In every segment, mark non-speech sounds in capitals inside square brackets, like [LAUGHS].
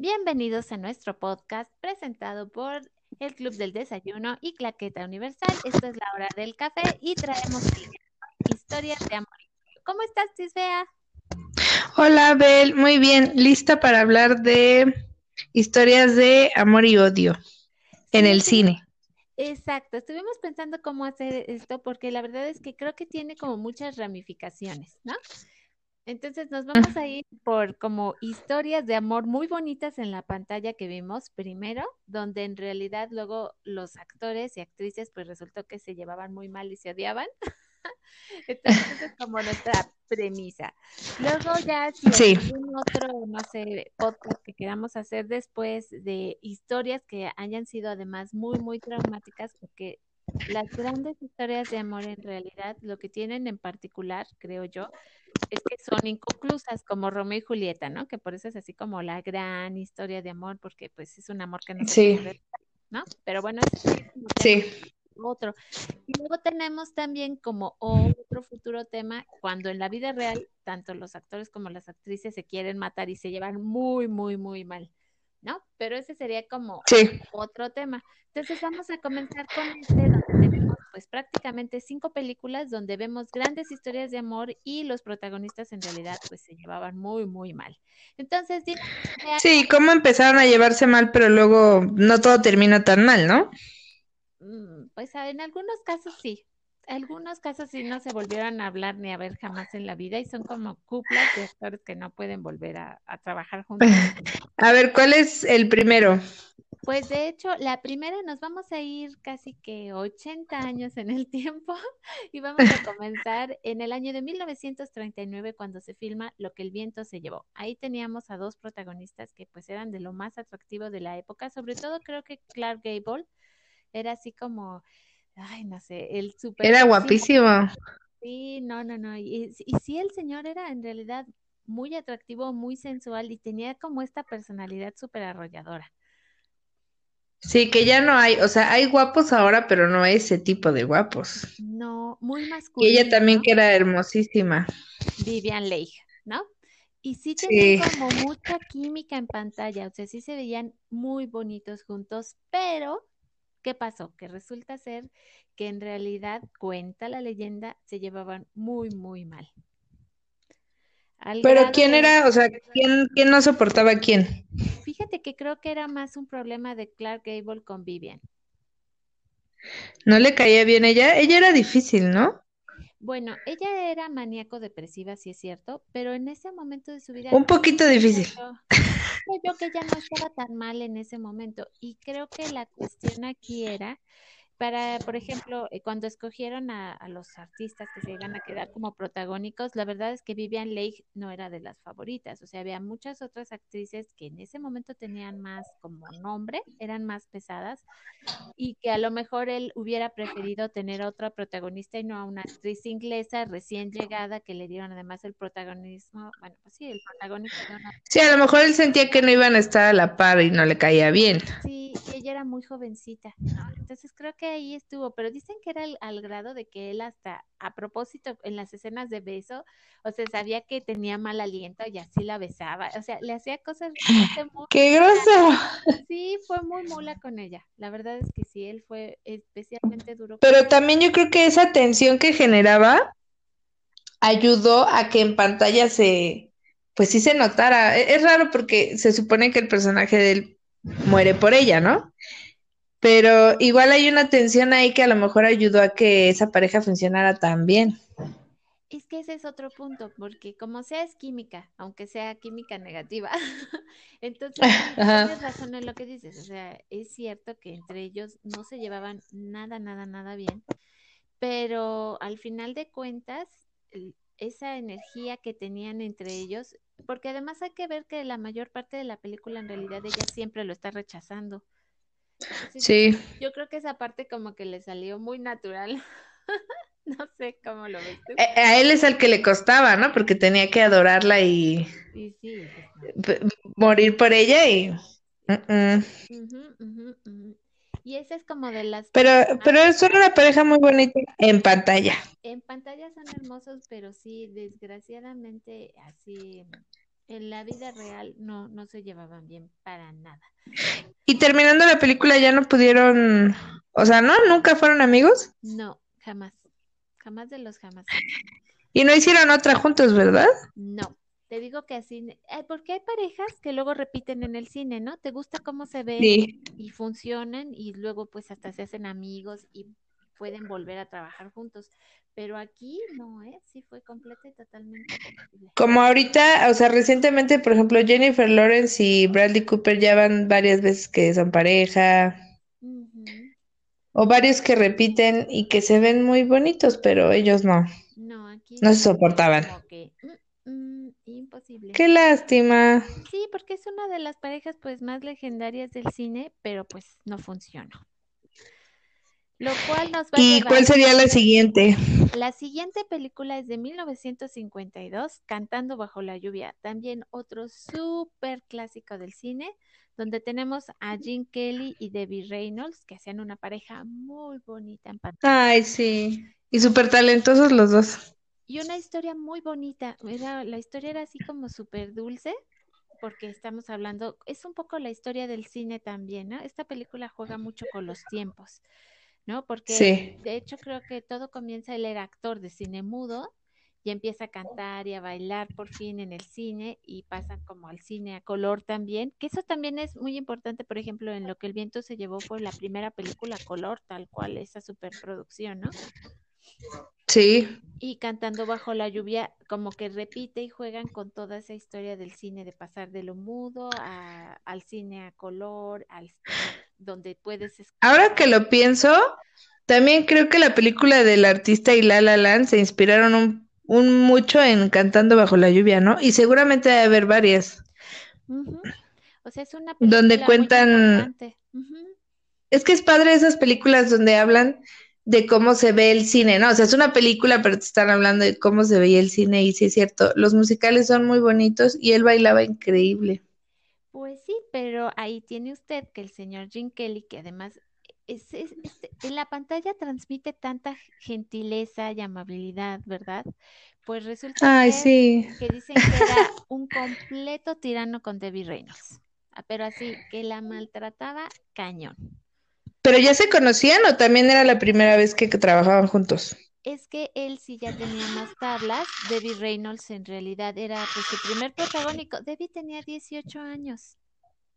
Bienvenidos a nuestro podcast presentado por el Club del Desayuno y Claqueta Universal. Esto es la hora del café y traemos historias de amor. ¿Cómo estás, Tisbea? Hola, Bel. Muy bien. Lista para hablar de historias de amor y odio en el cine. Exacto, estuvimos pensando cómo hacer esto porque la verdad es que creo que tiene como muchas ramificaciones, ¿no? Entonces nos vamos a ir por como historias de amor muy bonitas en la pantalla que vimos primero, donde en realidad luego los actores y actrices pues resultó que se llevaban muy mal y se odiaban. [LAUGHS] Entonces es como nuestra premisa. Luego ya si hay otro, no sé, podcast que queramos hacer después de historias que hayan sido además muy, muy traumáticas, porque las grandes historias de amor en realidad lo que tienen en particular, creo yo, es que son inconclusas, como Romeo y Julieta, ¿no? Que por eso es así como la gran historia de amor, porque pues es un amor que no se puede, ¿no? Pero bueno, sí. otro. Y luego tenemos también como otro futuro tema, cuando en la vida real, tanto los actores como las actrices se quieren matar y se llevan muy, muy, muy mal. ¿no? Pero ese sería como otro tema. Entonces vamos a comenzar con este, donde tenemos pues prácticamente cinco películas donde vemos grandes historias de amor y los protagonistas en realidad pues se llevaban muy, muy mal. Entonces, sí, cómo empezaron a llevarse mal, pero luego no todo termina tan mal, ¿no? Mm, pues en algunos casos sí, algunos casos sí no se volvieron a hablar ni a ver jamás en la vida y son como cuplas de actores que no pueden volver a, trabajar juntos. [LAUGHS] A ver, ¿cuál es el primero? Pues de hecho, la primera nos vamos a ir casi que 80 años en el tiempo [LAUGHS] y vamos a comenzar en el año de 1939 cuando se filma Lo que el viento se llevó. Ahí teníamos a dos protagonistas que pues eran de lo más atractivo de la época, sobre todo creo que Clark Gable era así como ay, no sé, el super... Era guapísimo. Sí, no, no, no. Y, y sí, el señor era en realidad muy atractivo, muy sensual y tenía como esta personalidad súper arrolladora. Sí, que ya no hay, o sea, hay guapos ahora, pero no ese tipo de guapos. No, muy masculino. Y ella también que era hermosísima. Vivian Leigh, ¿no? Y sí tenían como mucha química en pantalla, o sea, sí se veían muy bonitos juntos, pero ¿Qué pasó? Que resulta ser que en realidad, cuenta la leyenda, se llevaban muy, muy mal. Pero ¿quién era, o sea, ¿quién, quién no soportaba a quién? Fíjate que creo que era más un problema de Clark Gable con Vivian. ¿No le caía bien ella? Ella era difícil, ¿no? Bueno, ella era maníaco depresiva, sí es cierto, pero en ese momento de su vida... Un poquito difícil. Yo, que ya no estaba tan mal en ese momento y creo que la cuestión aquí era para, por ejemplo, eh, cuando escogieron a, los artistas que se iban a quedar como protagónicos, la verdad es que Vivian Leigh no era de las favoritas. O sea, había muchas otras actrices que en ese momento tenían más como nombre, eran más pesadas, y que a lo mejor él hubiera preferido tener a otra protagonista y no a una actriz inglesa recién llegada que le dieron además el protagonismo. Bueno, pues sí, el protagonismo. Sí, a lo mejor él sentía que no iban a estar a la par y no le caía bien. Sí, ella era muy jovencita. Entonces creo que ahí estuvo, pero dicen que era al grado de que él hasta a propósito en las escenas de beso, o sea, sabía que tenía mal aliento y así la besaba, o sea, le hacía cosas muy [LAUGHS] ¡Qué grosero! [LAUGHS] Sí, fue muy mula con ella. La verdad es que sí, él fue especialmente duro. Pero también yo creo que esa tensión que generaba ayudó a que en pantalla se, pues sí se notara. E-, es raro porque se supone que el personaje de él muere por ella, ¿no? Pero igual hay una tensión ahí que a lo mejor ayudó a que esa pareja funcionara tan bien. Es que ese es otro punto, porque como sea es química, aunque sea química negativa, [LAUGHS] entonces [LAUGHS] tienes razón en lo que dices, o sea, es cierto que entre ellos no se llevaban nada, nada, nada bien, pero al final de cuentas, esa energía que tenían entre ellos, porque además hay que ver que la mayor parte de la película en realidad ella siempre lo está rechazando. Sí. Yo creo que esa parte como que le salió muy natural. [LAUGHS] no sé cómo lo ves eh, A, él es el que le costaba, ¿no? Porque tenía que adorarla y morir por ella y... Y esa es como de las... Pero, pero es una pareja muy bonita en pantalla. En pantalla son hermosos, pero sí, desgraciadamente, así En la vida real no, no se llevaban bien para nada. Y terminando la película ya no pudieron, o sea, ¿no? ¿Nunca fueron amigos? No, jamás. Jamás de los jamás. Y no hicieron otra juntos, ¿verdad? No. Te digo que así, eh, porque hay parejas que luego repiten en el cine, ¿no? Te gusta cómo se ven Sí. y funcionan y luego pues hasta se hacen amigos y pueden volver a trabajar juntos. Pero aquí no, ¿eh? Sí fue completa y totalmente. Como ahorita, o sea, recientemente, por ejemplo, Jennifer Lawrence y Bradley Cooper ya van varias veces que son pareja, o varios que repiten y que se ven muy bonitos, pero ellos no, No, aquí no se soportaban. que mm, mm, imposible. Qué lástima. Sí, porque es una de las parejas pues más legendarias del cine, pero pues no funcionó. Lo cual nos va a ¿Y cuál sería la siguiente? La siguiente película es de 1952, Cantando bajo la lluvia, también otro súper clásico del cine, donde tenemos a Gene Kelly y Debbie Reynolds, que hacían una pareja muy bonita en pantalla. Ay, sí. Y súper talentosos los dos. Y una historia muy bonita, era, la historia era así como súper dulce, porque estamos hablando, es un poco la historia del cine también, ¿no? Esta película juega mucho con los tiempos, ¿no? Porque Sí. de hecho creo que todo comienza, él era actor de cine mudo y empieza a cantar y a bailar por fin en el cine y pasan como al cine a color también, que eso también es muy importante, por ejemplo, en lo que el viento se llevó fue la primera película a color, tal cual, esa superproducción, ¿no? Sí. Y cantando bajo la lluvia, como que repite y juegan con toda esa historia del cine, de pasar de lo mudo a- al cine a color, al donde puedes Ahora que lo pienso, también creo que la película del artista y La La Land se inspiraron un, un mucho en Cantando bajo la lluvia, ¿no? Y seguramente debe haber varias. O sea, es una Donde película muy cuentan-. Es que es padre esas películas donde hablan de cómo se ve el cine, ¿no? O sea, es una película, pero te están hablando de cómo se veía el cine y sí es cierto, los musicales son muy bonitos y él bailaba increíble. Pues pero ahí tiene usted que el señor Jim Kelly, que además es, es- es- en la pantalla transmite tanta gentileza y amabilidad, ¿verdad? Pues resulta Ay, ser sí. que dicen que era un completo tirano con Debbie Reynolds, Ah, pero así, que la maltrataba cañón. ¿Pero ya se conocían o también era la primera vez que, que trabajaban juntos? Es que él sí ya tenía más tablas, Debbie Reynolds en realidad era pues su primer protagónico, Debbie tenía 18 años.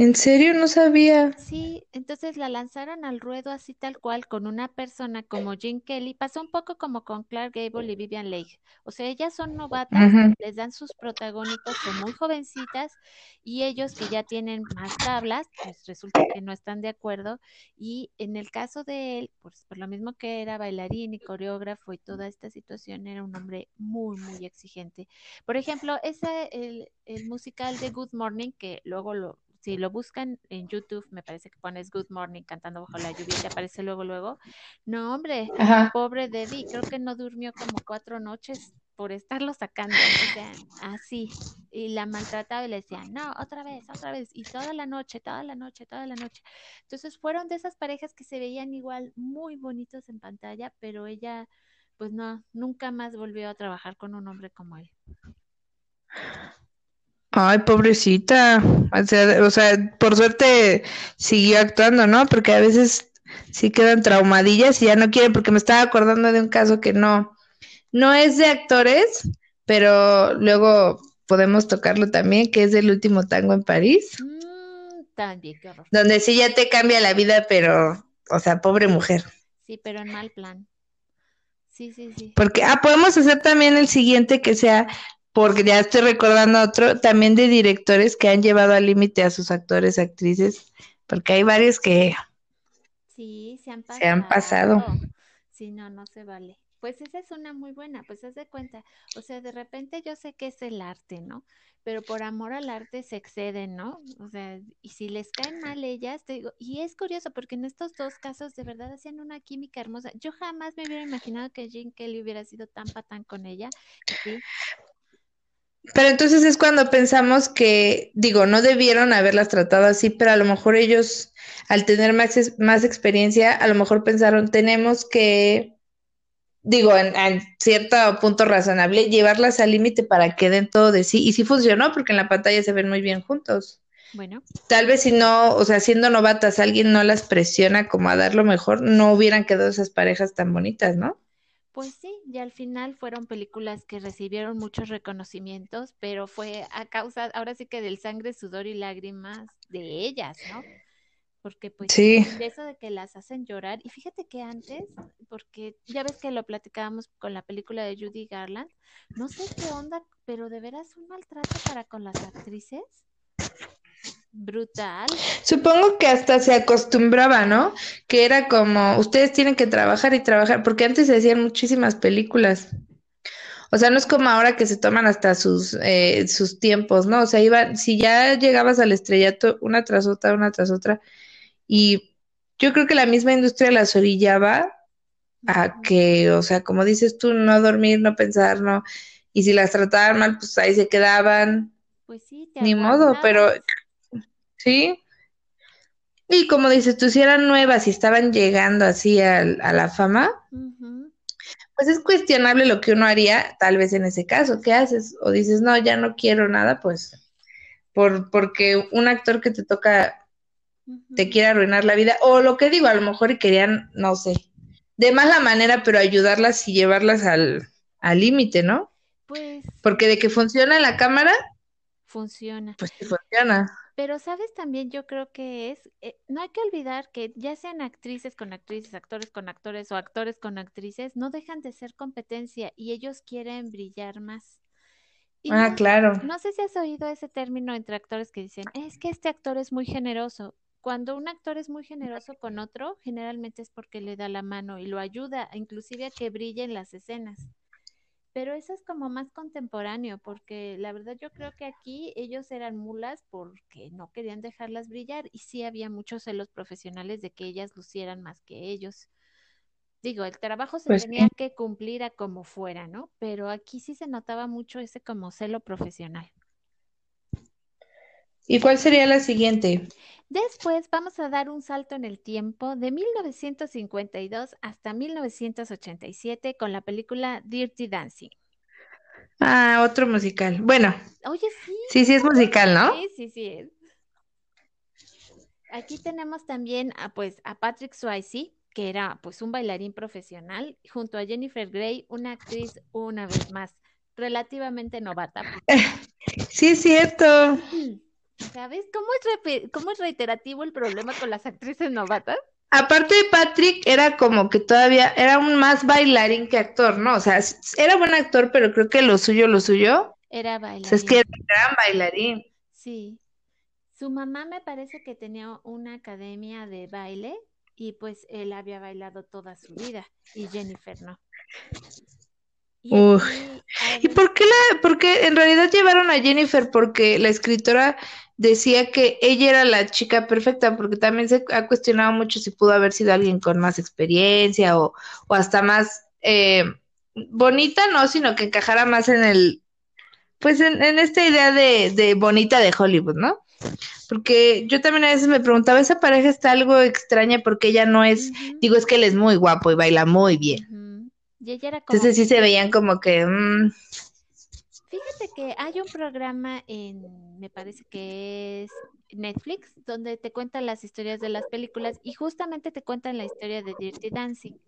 ¿En serio? No sabía. Sí, entonces la lanzaron al ruedo así tal cual con una persona como Gene Kelly. Pasó un poco como con Clark Gable y Vivian Leigh. O sea, ellas son novatas, les dan sus protagónicos, son muy jovencitas y ellos que ya tienen más tablas, pues resulta que no están de acuerdo. Y en el caso de él, pues por lo mismo que era bailarín y coreógrafo y toda esta situación, era un hombre muy, muy exigente. Por ejemplo, ese, el, el musical de Good Morning, que luego lo, si lo buscan en YouTube, me parece que pones Good Morning cantando bajo la lluvia y te aparece luego, luego. No, hombre, Ajá. pobre Debbie, creo que no durmió como cuatro noches por estarlo sacando, o sea, así. Y la maltrataba y le decía, no, otra vez, otra vez. Y toda la noche, toda la noche, toda la noche. Entonces fueron de esas parejas que se veían igual muy bonitos en pantalla, pero ella, pues no, nunca más volvió a trabajar con un hombre como él. Ay, pobrecita. O sea, o sea, por suerte siguió actuando, ¿no? Porque a veces sí quedan traumadillas y ya no quieren, porque me estaba acordando de un caso que no, no es de actores, pero luego podemos tocarlo también, que es del último tango en París, Mm, también, qué horror. donde sí ya te cambia la vida, pero, o sea, pobre mujer. Sí, pero en mal plan. Sí, sí, sí. Porque, ah, podemos hacer también el siguiente que sea, porque ya estoy recordando otro, también de directores que han llevado al límite a sus actores, actrices, porque hay varios que, Sí, se han Se han pasado. Sí, no, no se vale. Pues esa es una muy buena, pues haz de cuenta. O sea, de repente yo sé que es el arte, ¿no? Pero por amor al arte se exceden, ¿no? O sea, y si les caen mal ellas, te digo, y es curioso porque en estos dos casos de verdad hacían una química hermosa. Yo jamás me hubiera imaginado que Jean Kelly hubiera sido tan patán con ella. Sí, Pero entonces es cuando pensamos que, digo, no debieron haberlas tratado así, pero a lo mejor ellos, al tener más, más experiencia, a lo mejor pensaron, tenemos que digo, en, en, cierto punto razonable, llevarlas al límite para que den todo de sí. Y sí funcionó, porque en la pantalla se ven muy bien juntos. Bueno. Tal vez si no, o sea, siendo novatas, alguien no las presiona como a dar lo mejor, no hubieran quedado esas parejas tan bonitas, ¿no? Pues sí, y al final fueron películas que recibieron muchos reconocimientos, pero fue a causa, ahora sí que del sangre, sudor y lágrimas de ellas, ¿no? Porque pues sí. de eso de que las hacen llorar, y fíjate que antes, porque ya ves que lo platicábamos con la película de Judy Garland, no sé qué onda, pero de veras un maltrato para con las actrices brutal. Supongo que hasta se acostumbraba, ¿no? Que era como, ustedes tienen que trabajar y trabajar, porque antes se hacían muchísimas películas. O sea, no es como ahora que se toman hasta sus, eh, sus tiempos, ¿no? O sea, iba, si ya llegabas al estrellato una tras otra, una tras otra, y yo creo que la misma industria las orillaba a que, o sea, como dices tú, no dormir, no pensar, no, y si las trataban mal, pues ahí se quedaban. Pues sí, Ni modo, pero Sí. Y como dices, tú si eran nuevas y estaban llegando así a, a la fama, pues es cuestionable lo que uno haría tal vez en ese caso. ¿Qué haces? O dices, no, ya no quiero nada, pues por, porque un actor que te toca te quiere arruinar la vida. O lo que digo, a lo mejor querían, no sé, de mala manera, pero ayudarlas y llevarlas al límite, ¿no? Pues. Porque de que funciona la cámara. Funciona. Pues sí funciona. Pero, ¿sabes? También yo creo que es, eh, no hay que olvidar que ya sean actrices con actrices, actores con actores o actores con actrices, no dejan de ser competencia y ellos quieren brillar más. ah, claro. No sé si has oído ese término entre actores que dicen, es que este actor es muy generoso. Cuando un actor es muy generoso con otro, generalmente es porque le da la mano y lo ayuda, inclusive a que brille en las escenas pero eso es como más contemporáneo, porque la verdad yo creo que aquí ellos eran mulas porque no querían dejarlas brillar y sí había muchos celos profesionales de que ellas lucieran más que ellos. Digo, el trabajo se pues tenía que cumplir a como fuera, ¿no? Pero aquí sí se notaba mucho ese como celo profesional. ¿Y cuál sería la siguiente? Después vamos a dar un salto en el tiempo de 1952 hasta 1987 con la película Dirty Dancing. Ah, otro musical. Bueno. Oye, sí. Sí, sí es musical, ¿no? Sí, sí, sí es. Aquí tenemos también a, pues, a Patrick Swayze, que era pues un bailarín profesional, junto a Jennifer Grey, una actriz una vez más relativamente novata. [LAUGHS] Sí, es cierto. ¿Sabes cómo es, cómo es reiterativo el problema con las actrices novatas? Aparte de Patrick, era como que todavía era un más bailarín que actor, ¿no? O sea, era buen actor, pero creo que lo suyo, lo suyo. Era bailarín. O sea, es que era un gran bailarín. Sí. Su mamá me parece que tenía una academia de baile y pues él había bailado toda su vida y Jennifer no. ¿Y por qué la, porque en realidad llevaron a Jennifer? Porque la escritora decía que ella era la chica perfecta, porque también se ha cuestionado mucho si pudo haber sido alguien con más experiencia o, o hasta más eh, bonita, no, sino que encajara más en el, pues en, en esta idea de, de, bonita de Hollywood, ¿no? Porque yo también a veces me preguntaba, esa pareja está algo extraña porque ella no es, digo, es que él es muy guapo y baila muy bien. Y ella era como... Entonces sí se veían como que... Mm, Fíjate que hay un programa en, me parece que es Netflix, donde te cuentan las historias de las películas y justamente te cuentan la historia de Dirty Dancing.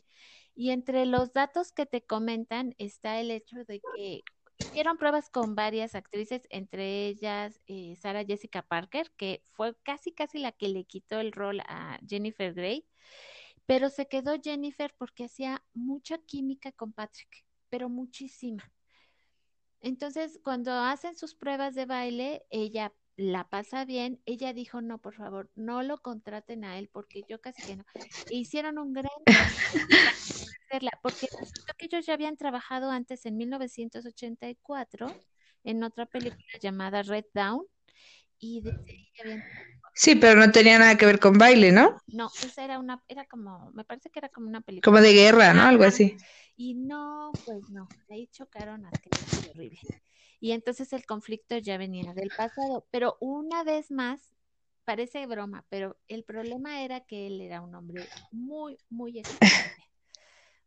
Y entre los datos que te comentan está el hecho de que hicieron pruebas con varias actrices, entre ellas eh, Sarah Jessica Parker, que fue casi casi la que le quitó el rol a Jennifer Grey, pero se quedó Jennifer porque hacía mucha química con Patrick, pero muchísima. Entonces, cuando hacen sus pruebas de baile, ella la pasa bien. Ella dijo, no, por favor, no lo contraten a él porque yo casi que no. E hicieron un gran... [LAUGHS] porque que ellos ya habían trabajado antes en 1984 en otra película llamada Red Down y desde ahí habían Sí, pero no tenía nada que ver con baile, ¿no? No, esa era una, era como, me parece que era como una película. Como de guerra, ¿no? Algo así. Y no, pues no, ahí chocaron a que horrible. Y entonces el conflicto ya venía del pasado, pero una vez más, parece broma, pero el problema era que él era un hombre muy, muy exigente.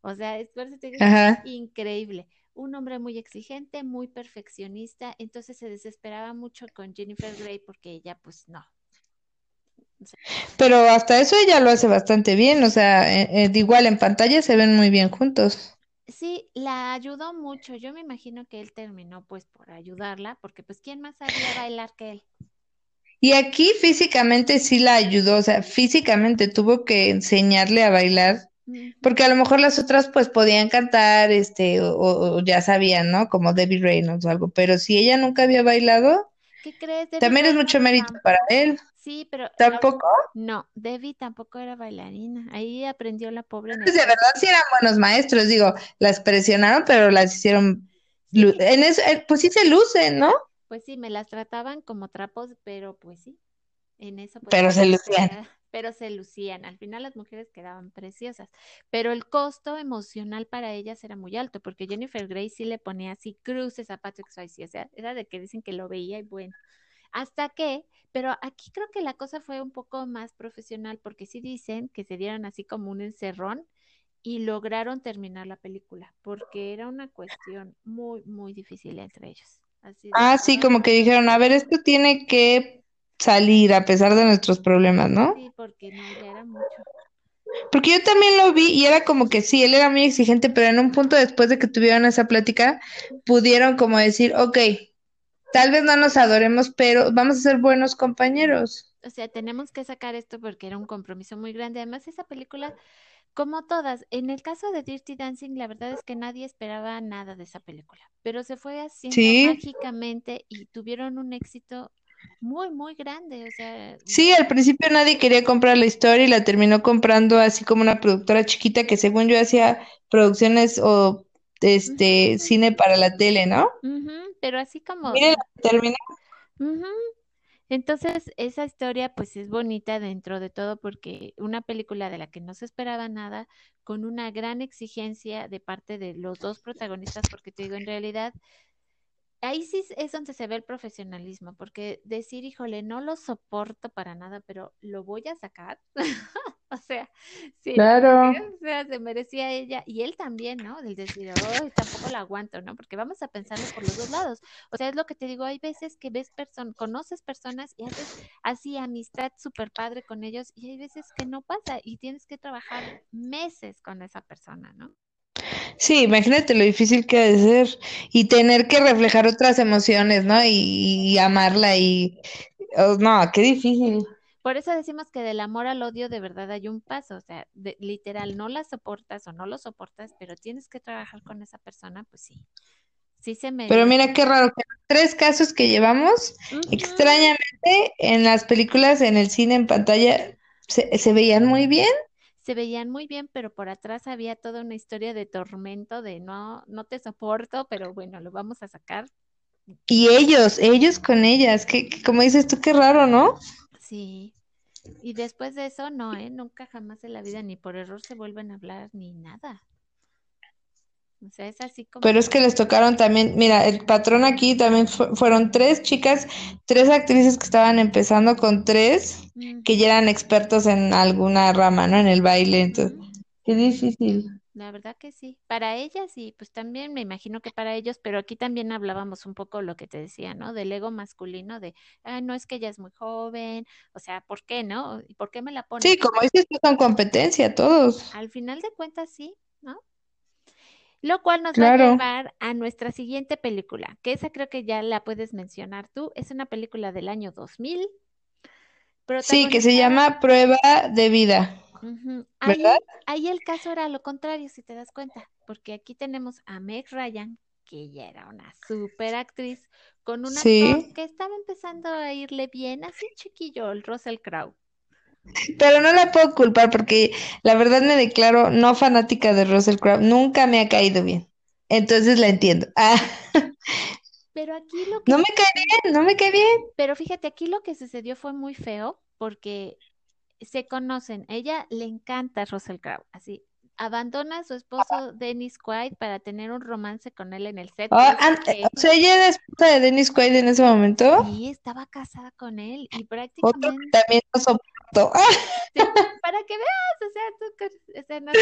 O sea, es por eso te digo, Ajá. increíble. Un hombre muy exigente, muy perfeccionista, entonces se desesperaba mucho con Jennifer Grey porque ella, pues no. Pero hasta eso ella lo hace bastante bien, o sea, eh, eh, igual en pantalla se ven muy bien juntos. sí, la ayudó mucho. Yo me imagino que él terminó pues por ayudarla, porque pues ¿quién más sabía bailar que él? Y aquí físicamente sí la ayudó, o sea, físicamente tuvo que enseñarle a bailar, porque a lo mejor las otras pues podían cantar, este, o, ya sabían, ¿no? Como Debbie Reynolds o algo, pero si ella nunca había bailado, ¿Qué crees? Debbie también es mucho mérito para él. Sí, pero Tampoco. no, Debbie tampoco era bailarina. Ahí aprendió la pobre Pues de verdad sí eran buenos maestros, digo, las presionaron, pero las hicieron, Sí, en eso, pues sí se lucen, ¿no? pues sí, me las trataban como trapos, pero pues sí, en eso pues Pero se lucían. era- pero se lucían. Al final las mujeres quedaban preciosas, pero el costo emocional para ellas era muy alto, porque Jennifer Grey sí le ponía así cruces a Patrick Swayze, o sea, era de que dicen que lo veía y bueno. Hasta que, pero aquí creo que la cosa fue un poco más profesional porque sí dicen que se dieron así como un encerrón y lograron terminar la película porque era una cuestión muy, muy difícil entre ellos. Así Ah, sí, como que dijeron, a ver, esto tiene que salir a pesar de nuestros problemas, ¿no? sí, porque no, ya era mucho. Porque yo también lo vi y era como que sí, él era muy exigente, pero en un punto después de que tuvieron esa plática, pudieron como decir, ok, tal vez no nos adoremos, pero vamos a ser buenos compañeros. O sea, tenemos que sacar esto porque era un compromiso muy grande. Además, esa película, como todas, en el caso de Dirty Dancing, la verdad es que nadie esperaba nada de esa película, pero se fue haciendo Sí, mágicamente y tuvieron un éxito muy, muy grande. O sea, sí, al principio nadie quería comprar la historia y la terminó comprando así como una productora chiquita que según yo hacía producciones o este cine para la tele, ¿no? ujú, pero así como, ujú. Entonces, esa historia pues es bonita dentro de todo porque una película de la que no se esperaba nada, con una gran exigencia de parte de los dos protagonistas, porque te digo, en realidad Ahí sí es donde se ve el profesionalismo, porque decir, híjole, no lo soporto para nada, pero lo voy a sacar. [LAUGHS] O sea, mujer, Claro. o sea, se merecía ella, y él también, ¿no? Del decir, oh, tampoco la aguanto, ¿no? Porque vamos a pensarlo por los dos lados. O sea, es lo que te digo, hay veces que ves personas, conoces personas y haces así amistad súper padre con ellos, y hay veces que no pasa, y tienes que trabajar meses con esa persona, ¿no? Sí, imagínate lo difícil que ha de ser y tener que reflejar otras emociones, ¿no? Y, y amarla y oh, no, qué difícil. Por eso decimos que del amor al odio de verdad hay un paso, o sea, de- literal, no la soportas o no lo soportas, pero tienes que trabajar con esa persona, pues sí, sí se Pero merece. mira qué raro que los tres casos que llevamos, extrañamente en las películas, en el cine, en pantalla, se, se veían muy bien. Se veían muy bien, pero por atrás había toda una historia de tormento, de no, no te soporto, pero bueno, lo vamos a sacar. Y ellos, ellos con ellas, que, que como dices tú, qué raro, ¿no? Sí. Y después de eso, no, ¿eh? Nunca jamás en la vida, ni por error se vuelven a hablar, ni nada. O sea, es así Pero como, es que les tocaron también, mira, el patrón aquí también fu- fueron tres chicas, tres actrices que estaban empezando con tres que ya eran expertos en alguna rama, ¿no? En el baile, entonces, qué difícil. La verdad que sí. Para ellas y pues también me imagino que para ellos, pero aquí también hablábamos un poco lo que te decía, ¿no? Del ego masculino, de, ah, no es que ella es muy joven, o sea, ¿por qué no? ¿Y por qué me la pones? Sí, como dices, tú son competencia todos. Al final de cuentas, sí, ¿no? Lo cual nos va a llevar a nuestra siguiente película, que esa creo que ya la puedes mencionar tú. Es una película del año 2000, Sí, que se llama Prueba de Vida, ujú, ¿verdad? Ahí, ahí el caso era lo contrario, si te das cuenta, porque aquí tenemos a Meg Ryan, que ella era una super actriz, con un actor Sí, que estaba empezando a irle bien, así chiquillo, el Russell Crowe. Pero no la puedo culpar porque la verdad me declaro no fanática de Russell Crowe, nunca me ha caído bien. Entonces la entiendo. Ah, Pero aquí lo que no me cae bien, no me cae bien. Pero fíjate, aquí lo que sucedió fue muy feo porque se conocen. Ella le encanta Russell Crowe, así. Abandona a su esposo Dennis Quaid para tener un romance con él en el set. Que o sea, ella era esposa de Dennis Quaid en ese momento. sí estaba casada con él y Otro que prácticamente, también no soporto. sí, [LAUGHS] para que veas, o sea, tú, o sea, no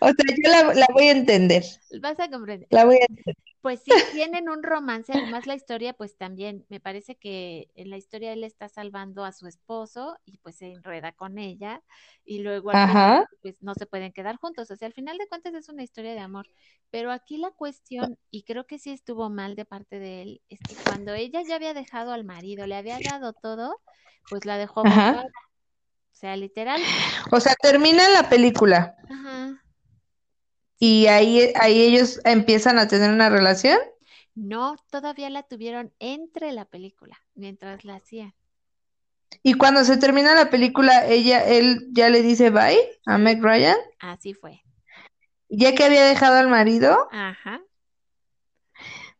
O sea, yo la, la voy a entender. vas a comprender. La voy a entender. Pues sí, tienen un romance, además la historia, pues también, me parece que en la historia él está salvando a su esposo y pues se enreda con ella y luego Ajá. pues no se pueden quedar juntos, o sea, al final de cuentas es una historia de amor, pero aquí la cuestión, y creo que sí estuvo mal de parte de él, es que cuando ella ya había dejado al marido, le había dado todo, pues la dejó o sea, literal, O sea, termina la película. Ajá. Y ahí, ahí ellos empiezan a tener una relación. No, todavía la tuvieron entre la película, mientras la hacían. Y cuando se termina la película, ella, él ya le dice bye a Meg Ryan, Así fue. ya que había dejado al marido. Ajá.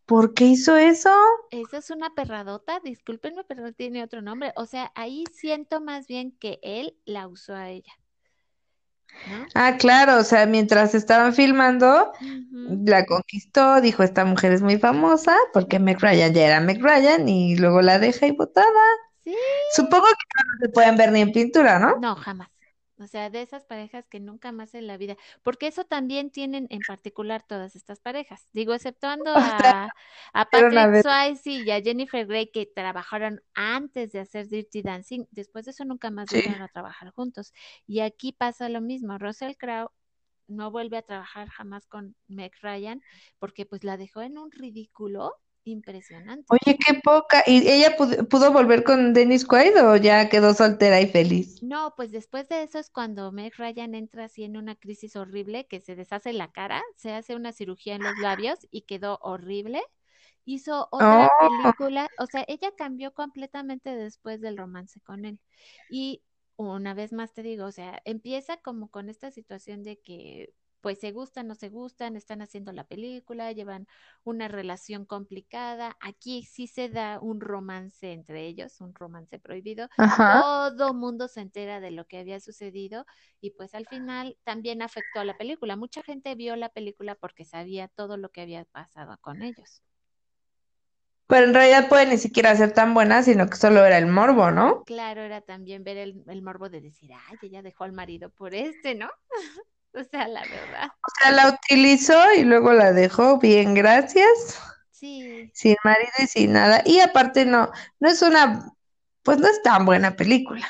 ¿Por qué hizo eso? Esa es una perradota, discúlpenme, pero no tiene otro nombre. O sea, ahí siento más bien que él la usó a ella, ¿no? Ah, claro, o sea, mientras estaban filmando, la conquistó, dijo, esta mujer es muy famosa, porque Meg Ryan ya era Meg Ryan, y luego la deja y botada. Sí, Supongo que no se pueden ver ni en pintura, ¿no? no, jamás. O sea, de esas parejas que nunca más en la vida, porque eso también tienen en particular todas estas parejas. Digo, exceptuando [LAUGHS] a, a Patrick. Swayze y a Jennifer Grey que trabajaron antes de hacer Dirty Dancing, después de eso nunca más Sí. volvieron a trabajar juntos. Y aquí pasa lo mismo. Russell Crowe no vuelve a trabajar jamás con Meg Ryan porque pues la dejó en un ridículo impresionante. Oye, qué poca. ¿Y ella pudo, pudo volver con Dennis Quaid o ya quedó soltera y feliz? No, pues después de eso es cuando Meg Ryan entra así en una crisis horrible que se deshace la cara, se hace una cirugía en los labios y quedó horrible. Hizo otra Oh, película, o sea, ella cambió completamente después del romance con él. Y una vez más te digo, o sea, empieza como con esta situación de que pues se gustan, no se gustan, están haciendo la película, llevan una relación complicada. Aquí sí se da un romance entre ellos, un romance prohibido ajá. todo mundo se entera de lo que había sucedido y pues al final también afectó a la película. Mucha gente vio la película porque sabía todo lo que había pasado con ellos. Pero en realidad puede ni siquiera ser tan buena, sino que solo era el morbo, ¿no? Claro, era también ver el, el morbo de decir, ay, ella dejó al marido por este, ¿no? [LAUGHS] [LAUGHS] O sea, la verdad. O sea, la utilizó y luego la dejó bien, gracias, Sí, sin marido y sin nada. Y aparte no, no es una, pues no es tan buena película.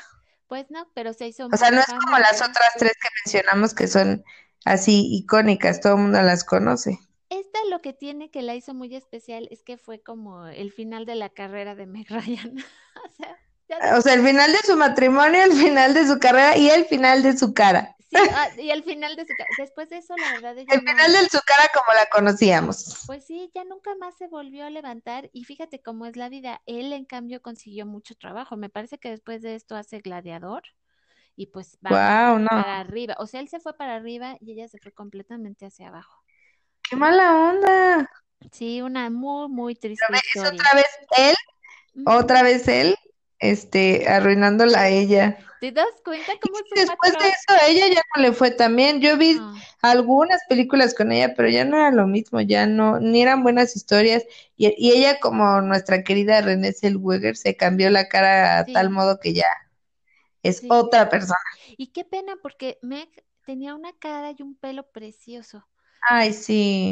pues no, pero se hizo O sea, no es como las otras tres que mencionamos que son así icónicas, todo el mundo las conoce. Esta lo que tiene que la hizo muy especial es que fue como el final de la carrera de Meg [LAUGHS] Ryan. O sea, ya O sea, el final de su matrimonio, el final de su carrera y el final de su cara. Sí, ah, y el final de su... ca- Después de eso, la verdad, ella El no... final de su cara como la conocíamos. Pues sí, ya nunca más se volvió a levantar y fíjate cómo es la vida. Él, en cambio, consiguió mucho trabajo. Me parece que después de esto hace Gladiador y pues va Wow, no. para arriba. O sea, él se fue para arriba y ella se fue completamente hacia abajo. Qué mala onda. Sí, una muy, muy triste es otra vez él, Ujú. otra vez él, este, arruinándola a ella. ¿Te das cuenta cómo es un Después de eso, a ella ya no le fue tan bien. Yo vi No. algunas películas con ella, pero ya no era lo mismo, ya no, ni eran buenas historias. Y, y ella, como nuestra querida Renée Zellweger, se cambió la cara a tal modo que ya es sí. otra persona. Y qué pena porque Meg tenía una cara y un pelo precioso. Ay,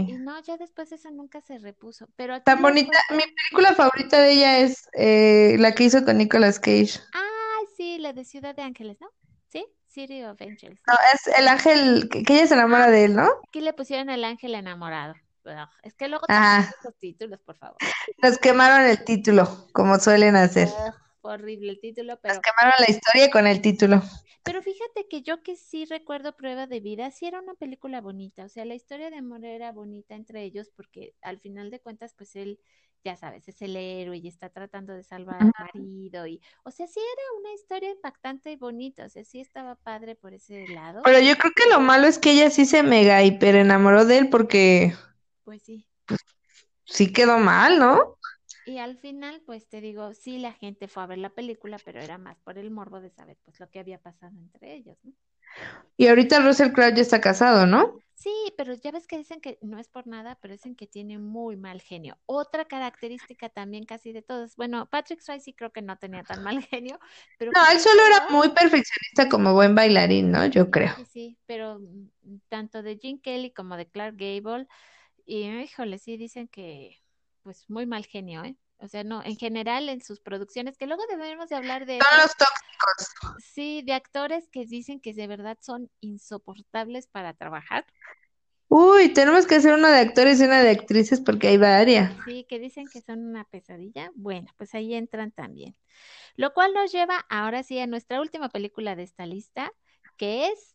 Y sí. no, ya después eso nunca se repuso. Pero aquí Tan bonita. Mi película favorita de ella es eh, la que hizo con Nicolas Cage. Ay, sí, la de Ciudad de Ángeles, ¿no? ¿Sí? City of Angels. No, es el ángel que, que ella se enamora Ah, de él, ¿no? aquí le pusieron el ángel enamorado. Ugh, es que luego también los títulos, por favor. [LAUGHS] Nos quemaron el título, como suelen hacer. Ugh, fue horrible el título, Nos pero, quemaron la historia con el título. pero fíjate que yo que sí recuerdo Prueba de Vida, sí era una película bonita. O sea, la historia de amor era bonita entre ellos porque al final de cuentas, pues él, ya sabes, es el héroe y está tratando de salvar al marido. Y, o sea, sí era una historia impactante y bonita. O sea, sí estaba padre por ese lado. Pero yo creo que lo malo es que ella sí se mega hiper enamoró de él porque Pues sí. sí quedó mal, ¿no? Y al final, pues te digo, sí, la gente fue a ver la película, pero era más por el morbo de saber pues lo que había pasado entre ellos, ¿no? Y ahorita Russell Crowe ya está casado, ¿no? Sí, pero ya ves que dicen que no es por nada, pero dicen que tiene muy mal genio. Otra característica también casi de todos. Bueno, Patrick Swayze creo que no tenía tan mal [LAUGHS] genio, pero No, él solo era muy perfeccionista como buen bailarín, ¿no? Yo creo. Sí, sí, pero mm, tanto de Gene Kelly como de Clark Gable, y híjole, sí dicen que pues muy mal genio, ¿eh? O sea, no, en general en sus producciones, que luego debemos de hablar de Son los tóxicos. Sí, de actores que dicen que de verdad son insoportables para trabajar. Uy, tenemos que hacer una de actores y una de actrices porque hay varias. Sí, que dicen que son una pesadilla. Bueno, pues ahí entran también. Lo cual nos lleva ahora sí a nuestra última película de esta lista, que es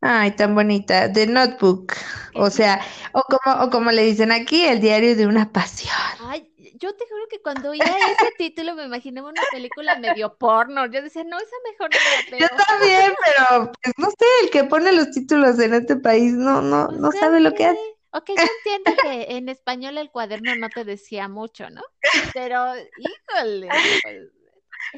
Ay, tan bonita. The Notebook. O sea, o como, o como le dicen aquí, el diario de una pasión. Ay, yo te juro que cuando oía ese [LAUGHS] título me imaginaba una película medio porno. Yo decía, no, esa mejor no la Yo veo. también, pero pues no sé, el que pone los títulos en este país no, no, Pues no sabe lo que hace. Ok, yo entiendo que en español el cuaderno no te decía mucho, ¿no? Pero, híjole, pues,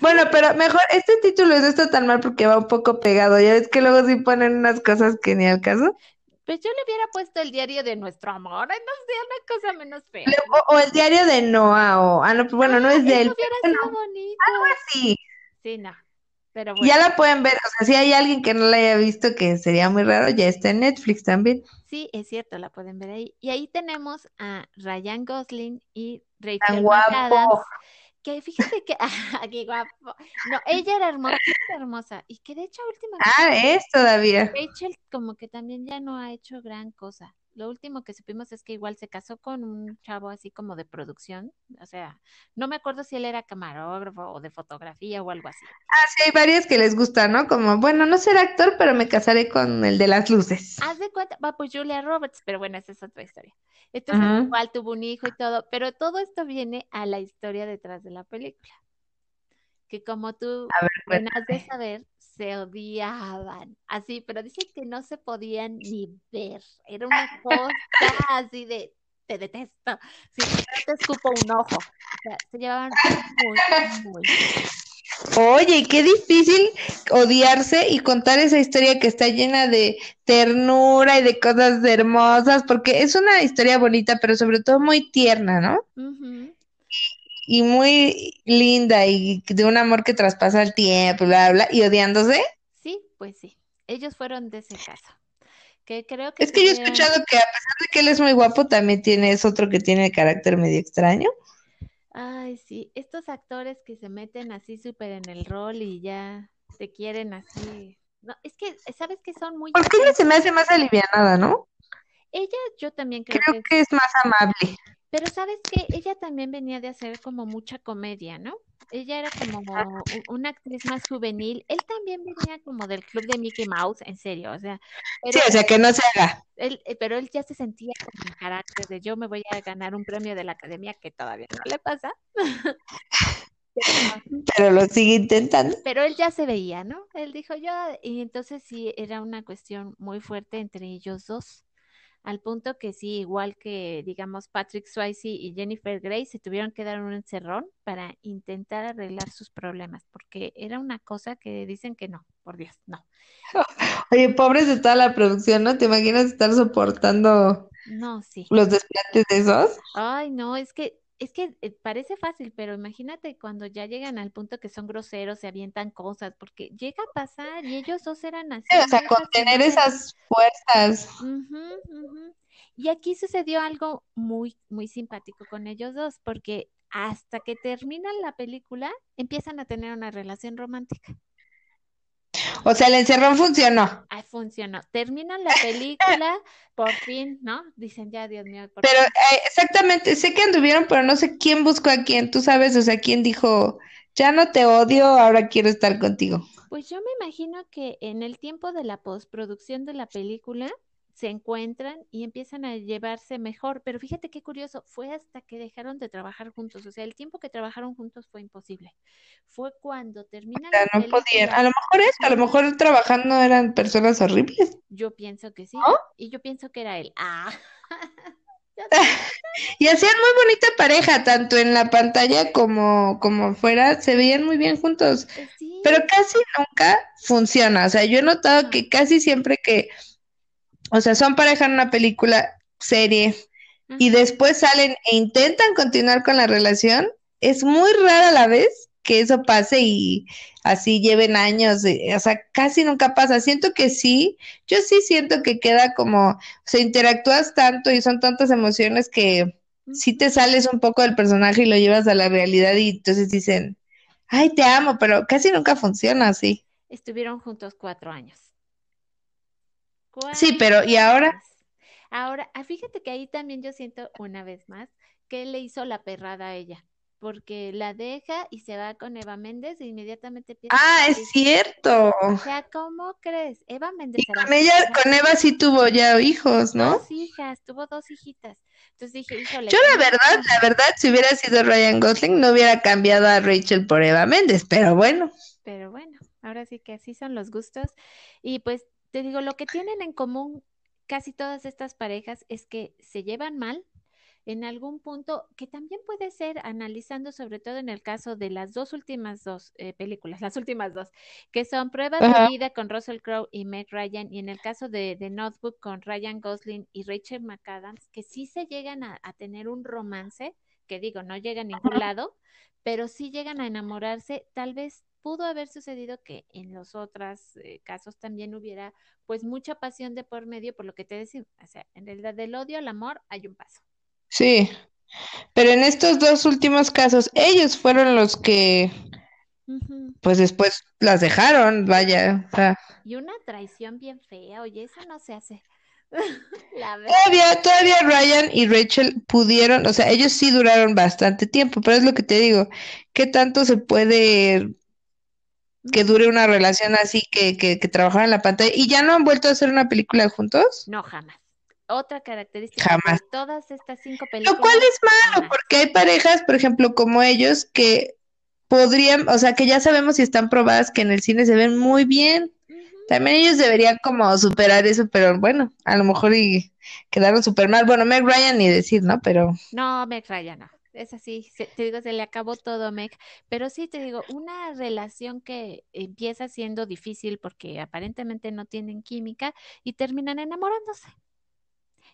Bueno, pero mejor, este título no está tan mal porque va un poco pegado. Ya ves que luego sí ponen unas cosas que ni al caso. pues yo le hubiera puesto el diario de nuestro amor. No sé, una cosa menos fea. O, o el diario de Noah, o, ah, no, pues bueno, no es de él, hubiera pero sido bueno, bonito. sí. Sí, no. Pero ya la pueden ver, o sea, si hay alguien que no la haya visto, que sería muy raro, ya está en Netflix también. sí, es cierto, la pueden ver ahí. Y ahí tenemos a Ryan Gosling y Tan Rachel guapo. McAdams, que fíjate que, [LAUGHS] ah, qué guapo. No, ella era hermosa, hermosa. Y que de hecho últimamente Ah, es todavía. Rachel como que también ya no ha hecho gran cosa. Lo último que supimos es que igual se casó con un chavo así como de producción. O sea, no me acuerdo si él era camarógrafo o de fotografía o algo así. Ah, sí, hay varias que les gusta, ¿no? Como, bueno, no ser actor, pero me casaré con el de las luces. Haz de cuenta, va pues Julia Roberts, pero bueno, esa es otra historia. Entonces, igual tuvo un hijo y todo, pero todo esto viene a la historia detrás de la película. Que como tú bien has de cuéntame. saber, se odiaban. Así, pero dicen que no se podían ni ver. Era una [LAUGHS] cosa así de, te detesto. Si te escupo un ojo. O sea, se llevaban muy, muy. Oye, qué difícil odiarse y contar esa historia que está llena de ternura y de cosas hermosas, porque es una historia bonita, pero sobre todo muy tierna, ¿no? Y muy linda y de un amor que traspasa el tiempo, bla, bla, y odiándose. Sí, pues sí. Ellos fueron de ese caso. Que creo que Es que yo he escuchado que a pesar de que él es muy guapo, también tiene, es otro que tiene carácter medio extraño. Ay, sí, estos actores que se meten así súper en el rol y ya te quieren así. No, es que, ¿sabes que son muy Porque ella se me hace más alivianada, ¿no? Ella, yo también creo Creo que que es más amable. Pero sabes que ella también venía de hacer como mucha comedia, ¿no? Ella era como u- una actriz más juvenil. Él también venía como del club de Mickey Mouse, en serio, o sea, Sí, o sea, que no se haga. él, eh, pero él ya se sentía como en carácter de yo me voy a ganar un premio de la academia que todavía no le pasa. [LAUGHS] Pero lo sigue intentando. pero él ya se veía, ¿no? Él dijo yo, y entonces sí, era una cuestión muy fuerte entre ellos dos. Al punto que sí, igual que digamos Patrick Swayze y Jennifer Grey se tuvieron que dar un encerrón para intentar arreglar sus problemas, porque era una cosa que dicen que no, por Dios, no. [LAUGHS] Oye, pobres de toda la producción, ¿no? ¿Te imaginas estar soportando No, sí. los desplantes de esos? Ay, no, es que es que eh, parece fácil, pero imagínate cuando ya llegan al punto que son groseros, se avientan cosas, porque llega a pasar y ellos dos eran así [LAUGHS] Sí, o sea, contener esas fuerzas. Y aquí sucedió algo muy, muy simpático con ellos dos, porque hasta que terminan la película, empiezan a tener una relación romántica. O sea, el encerrón funcionó. Ah, funcionó. Terminan la película, [LAUGHS] por fin, ¿no? Dicen ya, Dios mío, por Pero eh, exactamente, sé que anduvieron, pero no sé quién buscó a quién. Tú sabes, o sea, quién dijo, ya no te odio, ahora quiero estar contigo. Pues yo me imagino que en el tiempo de la postproducción de la película se encuentran y empiezan a llevarse mejor. Pero fíjate qué curioso, fue hasta que dejaron de trabajar juntos. O sea, el tiempo que trabajaron juntos fue imposible. Fue cuando termina O sea, no podían. A lo mejor eso, a lo mejor trabajando eran personas horribles. Yo pienso que sí. ¿No? Y yo pienso que era él. Ah, [LAUGHS] [LAUGHS] y hacían muy bonita pareja, tanto en la pantalla como, como fuera, se veían muy bien juntos. Pues sí. Pero casi nunca funciona. O sea, yo he notado que casi siempre que, o sea, son pareja en una película, serie, y después salen e intentan continuar con la relación, es muy rara la vez que eso pase y así lleven años, o sea, casi nunca pasa. Siento que sí, yo sí siento que queda como, o sea, interactúas tanto y son tantas emociones que sí te sales un poco del personaje y lo llevas a la realidad y entonces dicen, ay, te amo, pero casi nunca funciona así. Estuvieron juntos cuatro años. Sí, pero ¿y ahora? Ahora, ah, fíjate que ahí también yo siento una vez más que él le hizo la perrada a ella, porque la deja y se va con Eva Méndez e inmediatamente empieza a Ah, es cierto. O sea, ¿cómo crees? Eva Méndez Y con ella, con Eva sí tuvo ya hijos, ¿no? dos hijas, tuvo dos hijitas. Entonces dije, híjole, Yo la verdad, la verdad, si hubiera sido Ryan Gosling, no hubiera cambiado a Rachel por Eva Méndez, pero bueno. Pero bueno, ahora sí que así son los gustos. Y pues te digo, lo que tienen en común casi todas estas parejas es que se llevan mal en algún punto, que también puede ser analizando sobre todo en el caso de las dos últimas dos eh, películas, las últimas dos, que son Pruebas de. Vida con Russell Crowe y Meg Ryan, y en el caso de, de Notebook con Ryan Gosling y Rachel McAdams, que sí se llegan a, a tener un romance, que digo, no llega a ningún lado, pero sí llegan a enamorarse, tal vez pudo haber sucedido que en los otros eh, casos también hubiera pues mucha pasión de por medio, por lo que te decía, o sea, en realidad del odio al amor hay un paso. Sí, pero en estos dos últimos casos, ellos fueron los que, pues después las dejaron, vaya. O sea, Y una traición bien fea, oye, eso no se hace. [LAUGHS] La todavía, todavía Ryan y Rachel pudieron, o sea, ellos sí duraron bastante tiempo, pero es lo que te digo, ¿qué tanto se puede que dure una relación así que, que, que trabajar en la pantalla? ¿Y ya no han vuelto a hacer una película juntos? No, jamás. Otra característica Jamás. de todas estas cinco Lo cual películas, es malo, jamás. porque hay parejas, por ejemplo, como ellos, que podrían, o sea, que ya sabemos si están probadas que en el cine se ven muy bien. También ellos deberían como superar eso, pero bueno, a lo mejor y quedaron súper mal. Bueno, Meg Ryan ni decir, ¿no? Pero No, Meg Ryan, no. Es así, se- te digo, se le acabó todo Meg. Pero sí, te digo, una relación que empieza siendo difícil porque aparentemente no tienen química y terminan enamorándose.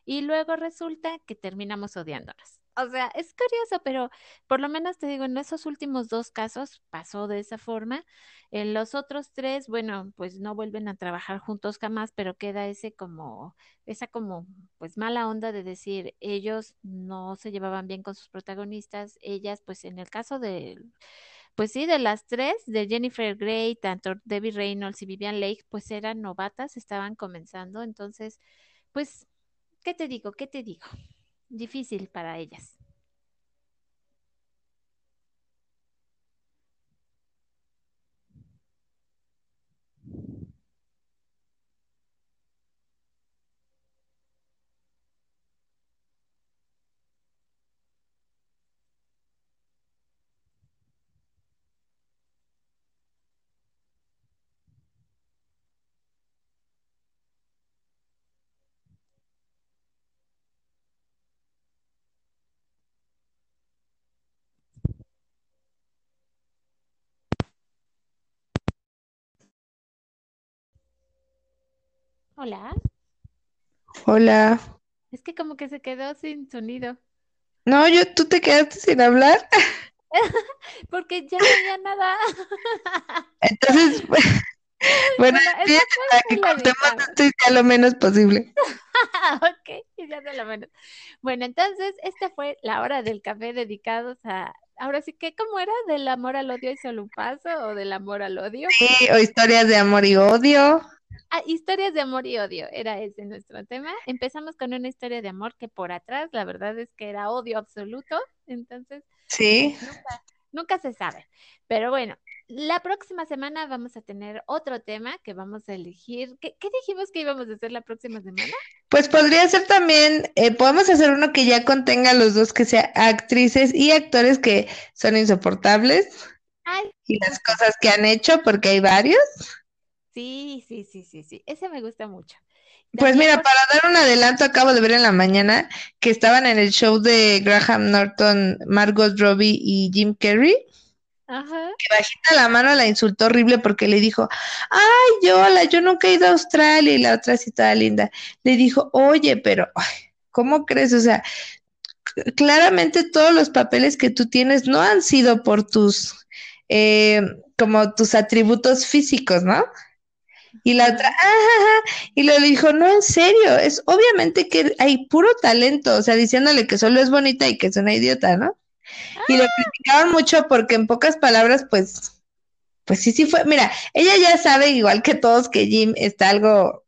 Y luego resulta que terminamos odiándonos. O sea, es curioso, pero por lo menos te digo, en esos últimos dos casos pasó de esa forma. En los otros tres, bueno, pues no vuelven a trabajar juntos jamás, pero queda ese como, esa como, pues mala onda de decir, ellos no se llevaban bien con sus protagonistas, ellas, pues en el caso de, pues sí, de las tres, de Jennifer Grey, tanto Debbie Reynolds y Vivian Leigh, pues eran novatas, estaban comenzando, entonces, pues ¿Qué te digo? ¿Qué te digo? Difícil para ellas. Hola. hola. Es que como que se quedó sin sonido. No, yo, tú te quedaste sin hablar. [LAUGHS] Porque ya no había nada. [LAUGHS] Entonces, [LAUGHS] bueno, fíjate para que editamos. esto y sea lo menos posible. Ok, y ya de la menos. Bueno, entonces esta fue la hora del café dedicados a, ahora sí que, ¿cómo era? ¿Del amor al odio y solo un paso o del amor al odio? Sí, o historias de amor y odio. Ah, historias de amor y odio, era ese nuestro tema. Empezamos con una historia de amor que por atrás, la verdad es que era odio absoluto, entonces Sí. nunca, nunca se sabe. Pero bueno, la próxima semana vamos a tener otro tema que vamos a elegir. ¿Qué, qué dijimos que íbamos a hacer la próxima semana? Pues podría ser también, eh, podemos hacer uno que ya contenga a los dos, que sea actrices y actores que son insoportables Ay, y las cosas que han hecho, porque hay varios. Sí, sí, sí, sí, sí, ese me gusta mucho. Pues mira, para dar un adelanto, acabo de ver en la mañana que estaban en el show de Graham Norton, Margot Robbie y Jim Carrey. Ajá. Que bajita la mano la insultó horrible porque le dijo, ay, Yola, yo nunca he ido a Australia y la otra así toda linda. Le dijo, oye, pero, ay, ¿cómo crees? O sea, claramente todos los papeles que tú tienes no han sido por tus, eh, como tus atributos físicos, ¿no? Y la otra, "Ah, ah, ah", y le dijo, no, en serio, es obviamente que hay puro talento, o sea, diciéndole que solo es bonita y que es una idiota, ¿no? Y lo criticaban mucho porque en pocas palabras, pues, pues sí, sí fue, mira, ella ya sabe, igual que todos, que Jim está algo,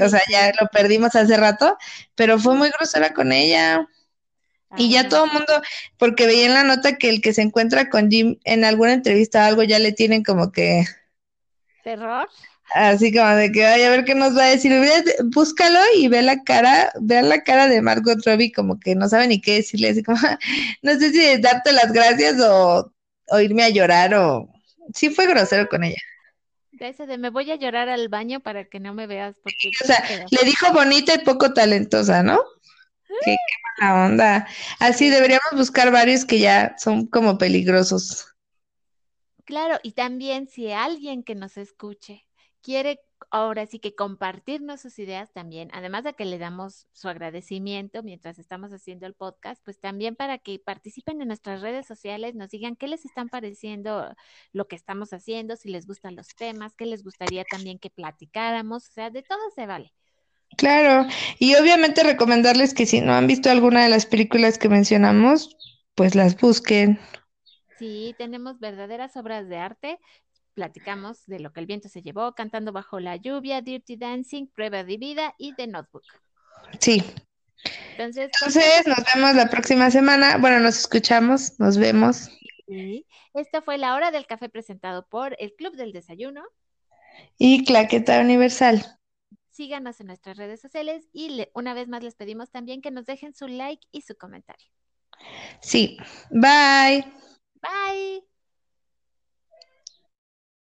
o sea, ya lo perdimos hace rato, pero fue muy grosera con ella. Y ya Ah, todo el mundo, porque veía en la nota que el que se encuentra con Jim en alguna entrevista o algo ya le tienen como que ¿Terror? Así como de que vaya a ver qué nos va a decir. Búscalo y ve la cara, ve la cara de Margot Robbie como que no sabe ni qué decirle, así como, [LAUGHS] no sé si darte las gracias o, o irme a llorar o... Sí fue grosero con ella. De ese de me voy a llorar al baño para que no me veas porque O sea, le dijo bonita y poco talentosa, ¿no? Qué, qué mala onda. Así deberíamos buscar varios que ya son como peligrosos. Claro, y también si alguien que nos escuche quiere ahora sí que compartirnos sus ideas también, además de que le damos su agradecimiento mientras estamos haciendo el podcast, pues también para que participen en nuestras redes sociales, nos digan qué les están pareciendo lo que estamos haciendo, si les gustan los temas, qué les gustaría también que platicáramos, o sea, de todo se vale. Claro, y obviamente recomendarles que si no han visto alguna de las películas que mencionamos, pues las busquen. Sí, tenemos verdaderas obras de arte. Platicamos de lo que el viento se llevó, Cantando bajo la lluvia, Dirty Dancing, Prueba de vida y The Notebook. Sí. Entonces, nos vemos la próxima semana. Bueno, nos escuchamos, nos vemos. Sí. Esta fue la hora del café presentado por el Club del Desayuno. Y Claqueta Universal. Síganos en nuestras redes sociales y le- una vez más les pedimos también que nos dejen su like y su comentario. Sí. Bye. Bye.